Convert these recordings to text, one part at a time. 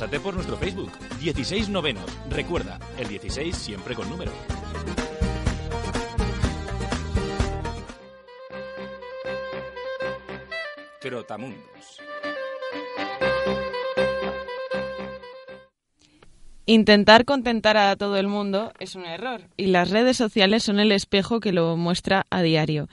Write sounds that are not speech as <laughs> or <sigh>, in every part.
Pásate por nuestro Facebook, 16 novenos. Recuerda, el 16 siempre con número. Trotamundos. Intentar contentar a todo el mundo es un error y las redes sociales son el espejo que lo muestra a diario.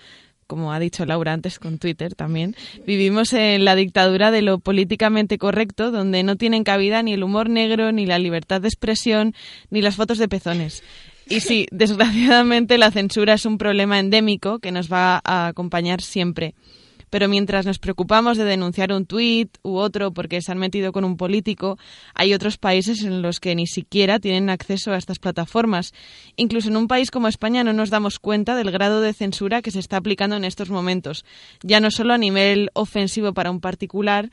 Como ha dicho Laura antes con Twitter también, vivimos en la dictadura de lo políticamente correcto, donde no tienen cabida ni el humor negro, ni la libertad de expresión, ni las fotos de pezones. Y sí, desgraciadamente la censura es un problema endémico que nos va a acompañar siempre pero mientras nos preocupamos de denunciar un tuit u otro porque se han metido con un político, hay otros países en los que ni siquiera tienen acceso a estas plataformas. Incluso en un país como España no nos damos cuenta del grado de censura que se está aplicando en estos momentos, ya no solo a nivel ofensivo para un particular,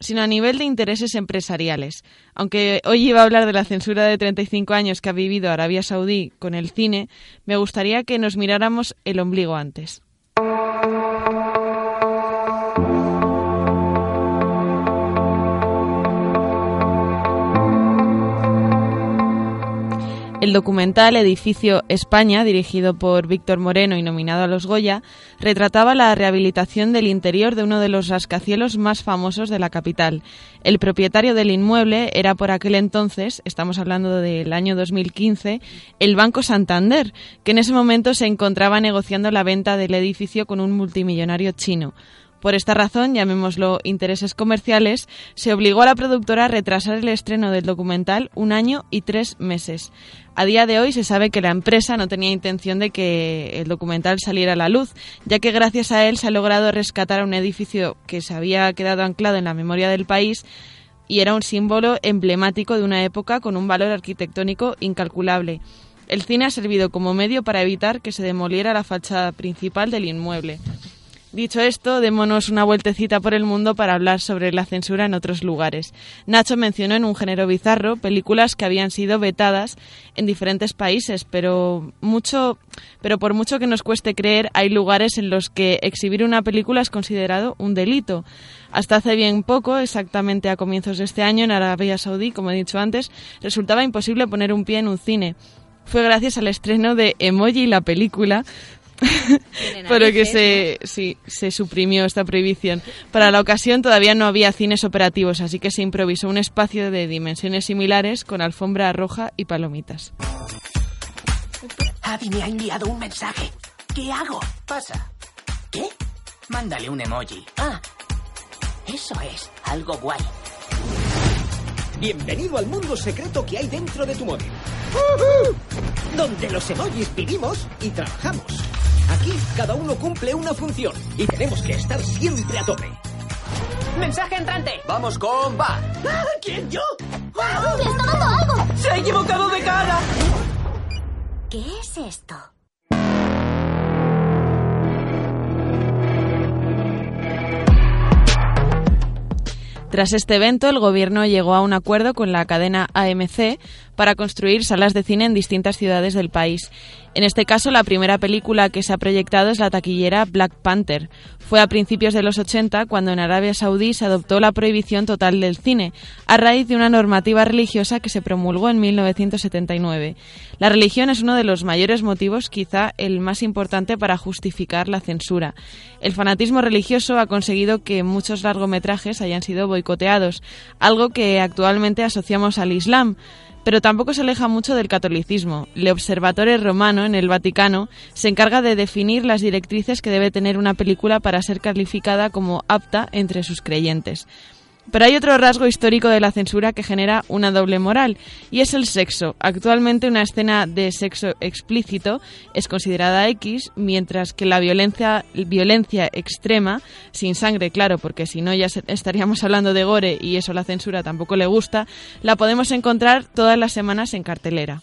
sino a nivel de intereses empresariales. Aunque hoy iba a hablar de la censura de 35 años que ha vivido Arabia Saudí con el cine, me gustaría que nos miráramos el ombligo antes. El documental Edificio España, dirigido por Víctor Moreno y nominado a los Goya, retrataba la rehabilitación del interior de uno de los rascacielos más famosos de la capital. El propietario del inmueble era por aquel entonces, estamos hablando del año 2015, el Banco Santander, que en ese momento se encontraba negociando la venta del edificio con un multimillonario chino. Por esta razón, llamémoslo intereses comerciales, se obligó a la productora a retrasar el estreno del documental un año y tres meses. A día de hoy se sabe que la empresa no tenía intención de que el documental saliera a la luz, ya que gracias a él se ha logrado rescatar un edificio que se había quedado anclado en la memoria del país y era un símbolo emblemático de una época con un valor arquitectónico incalculable. El cine ha servido como medio para evitar que se demoliera la fachada principal del inmueble. Dicho esto, démonos una vueltecita por el mundo para hablar sobre la censura en otros lugares. Nacho mencionó en un género bizarro películas que habían sido vetadas en diferentes países, pero mucho, pero por mucho que nos cueste creer, hay lugares en los que exhibir una película es considerado un delito. Hasta hace bien poco, exactamente a comienzos de este año, en Arabia Saudí, como he dicho antes, resultaba imposible poner un pie en un cine. Fue gracias al estreno de Emoji la película, pero que se, sí, se suprimió esta prohibición. Para la ocasión todavía no había cines operativos, así que se improvisó un espacio de dimensiones similares con alfombra roja y palomitas. Abby me ha enviado un mensaje. ¿Qué hago? Pasa. ¿Qué? Mándale un emoji. Ah, eso es algo guay. Bienvenido al mundo secreto que hay dentro de tu móvil. Donde los emojis vivimos y trabajamos. Aquí cada uno cumple una función y tenemos que estar siempre a tope. ¡Mensaje entrante! Vamos con va. Ah, ¿Quién yo? ¡Le está dando algo! ¡Se ha equivocado de cara! ¿Qué es esto? Tras este evento, el gobierno llegó a un acuerdo con la cadena AMC para construir salas de cine en distintas ciudades del país. En este caso, la primera película que se ha proyectado es la taquillera Black Panther. Fue a principios de los 80 cuando en Arabia Saudí se adoptó la prohibición total del cine, a raíz de una normativa religiosa que se promulgó en 1979. La religión es uno de los mayores motivos, quizá el más importante para justificar la censura. El fanatismo religioso ha conseguido que muchos largometrajes hayan sido boicoteados, algo que actualmente asociamos al Islam pero tampoco se aleja mucho del catolicismo. El Observatore Romano en el Vaticano se encarga de definir las directrices que debe tener una película para ser calificada como apta entre sus creyentes. Pero hay otro rasgo histórico de la censura que genera una doble moral, y es el sexo. Actualmente una escena de sexo explícito es considerada X, mientras que la violencia, violencia extrema, sin sangre, claro, porque si no ya estaríamos hablando de gore y eso la censura tampoco le gusta, la podemos encontrar todas las semanas en cartelera.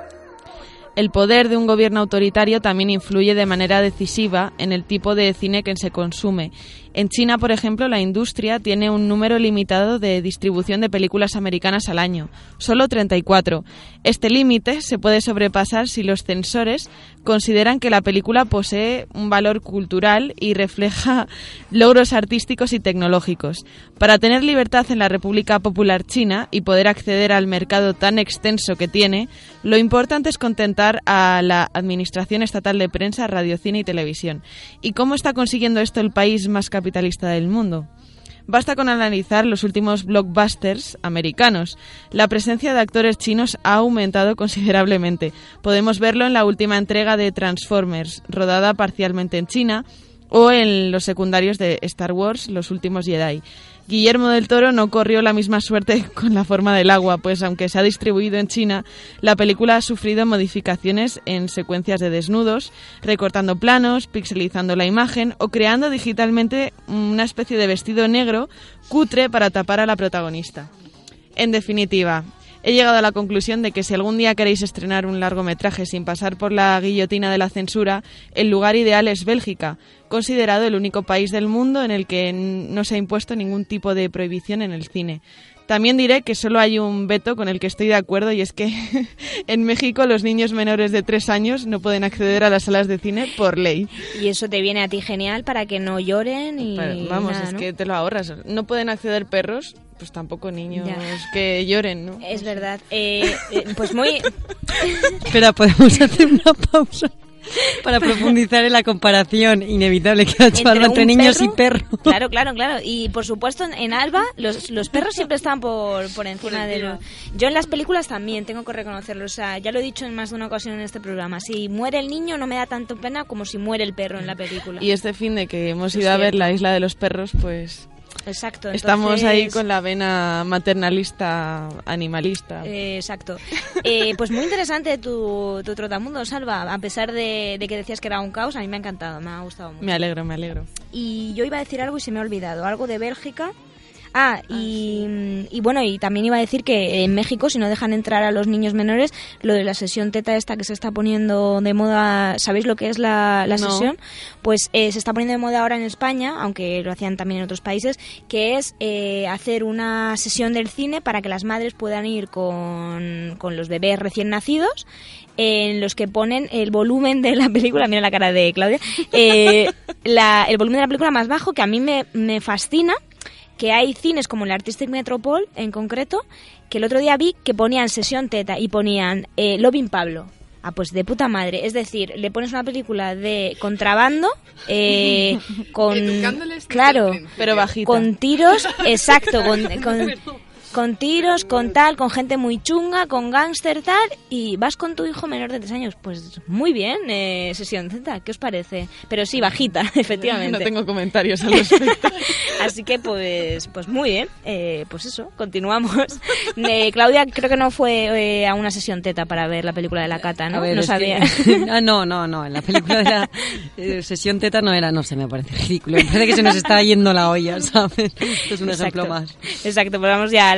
El poder de un gobierno autoritario también influye de manera decisiva en el tipo de cine que se consume en China, por ejemplo, la industria tiene un número limitado de distribución de películas americanas al año, solo 34. Este límite se puede sobrepasar si los censores consideran que la película posee un valor cultural y refleja <laughs> logros artísticos y tecnológicos. Para tener libertad en la República Popular China y poder acceder al mercado tan extenso que tiene, lo importante es contentar a la Administración Estatal de Prensa, Radio, Cine y Televisión. ¿Y cómo está consiguiendo esto el país más capitalista del mundo. Basta con analizar los últimos blockbusters americanos. La presencia de actores chinos ha aumentado <laughs> considerablemente. Podemos verlo en la última entrega de Transformers, rodada parcialmente en China, o en los secundarios de Star Wars, Los Últimos Jedi. Guillermo del Toro no corrió la misma suerte <laughs> con la forma del agua, pues aunque se ha distribuido en China, la película ha sufrido modificaciones en secuencias de desnudos, recortando planos, pixelizando la imagen o creando digitalmente una especie de vestido negro cutre para tapar a la protagonista. En definitiva, he llegado a la conclusión de que si algún día queréis estrenar un largometraje sin pasar por la guillotina de la censura, el lugar ideal es Bélgica, considerado el único país del mundo en el que no se ha impuesto ningún tipo de prohibición en el cine. También diré que solo hay un veto con el que estoy de acuerdo y es que <laughs> en México los niños menores de tres años no pueden acceder a las salas de cine por ley. Y eso te viene a ti genial para que no lloren y... vamos, es que te lo ahorras. No pueden acceder perros, pues tampoco niños que lloren, ¿no? Es verdad. Eh, eh, pues muy... <laughs> Espera, podemos hacer una pausa. <laughs> para profundizar en la comparación inevitable que ha hecho Alba entre niños y perros. Claro, claro, claro. Y por supuesto, en Alba los, los <laughs> perros siempre están por, por encima de los... Yo en las películas también tengo que reconocerlo. O sea, ya lo he dicho en más de una ocasión en este programa. Si muere el niño no me da tanto pena como si muere el perro en la película. Y este fin de que hemos ido a ver la isla de los perros, pues Exacto. Estamos ahí con la vena maternalista, animalista. Eh, exacto. Eh, pues muy interesante tu, tu trotamundo, Salva. A pesar de, de, que decías que era un caos, a mí me ha encantado, me ha gustado mucho. Me alegro, me alegro. Y yo iba a decir algo y se me ha olvidado. Algo de Bélgica Ah, ah y, bueno, y también iba a decir que en México, si no dejan entrar a los niños menores, lo de la sesión teta esta que se está poniendo de moda, ¿sabéis lo que es la, sesión? Pues eh, se está poniendo de moda ahora en España, aunque lo hacían también en otros países, que es eh, hacer una sesión del cine para que las madres puedan ir con, con los bebés recién nacidos en los que ponen el volumen de la película, mira la cara de Claudia, eh, <laughs> el volumen de la película más bajo, que a mí me, me fascina, que hay cines como el Artistic Metropole en concreto, que el otro día vi que ponían sesión teta y ponían eh, Loving Pablo. Ah, pues de puta madre. Es decir, le pones una película de contrabando eh, <laughs> con... Claro, pero bajita. Con tiros, <laughs> exacto, con con tiros, con tal, con gente muy chunga, con gángster tal, y vas con tu hijo menor de tres años. Pues muy bien, eh, sesión Z, ¿qué os parece? Pero sí, bajita, <laughs> efectivamente. No tengo comentarios al respecto. <laughs> Así que pues, pues muy bien, eh, pues eso, continuamos. <laughs> Eh, Claudia creo que no fue a una sesión teta para ver la película de la cata, ¿no? no sabía. ah, no, no, no, en la película de la sesión teta no era, no sé, me parece ridículo. Me parece que se nos está yendo la olla, ¿sabes? Esto es un ejemplo más. Exacto, pues vamos ya a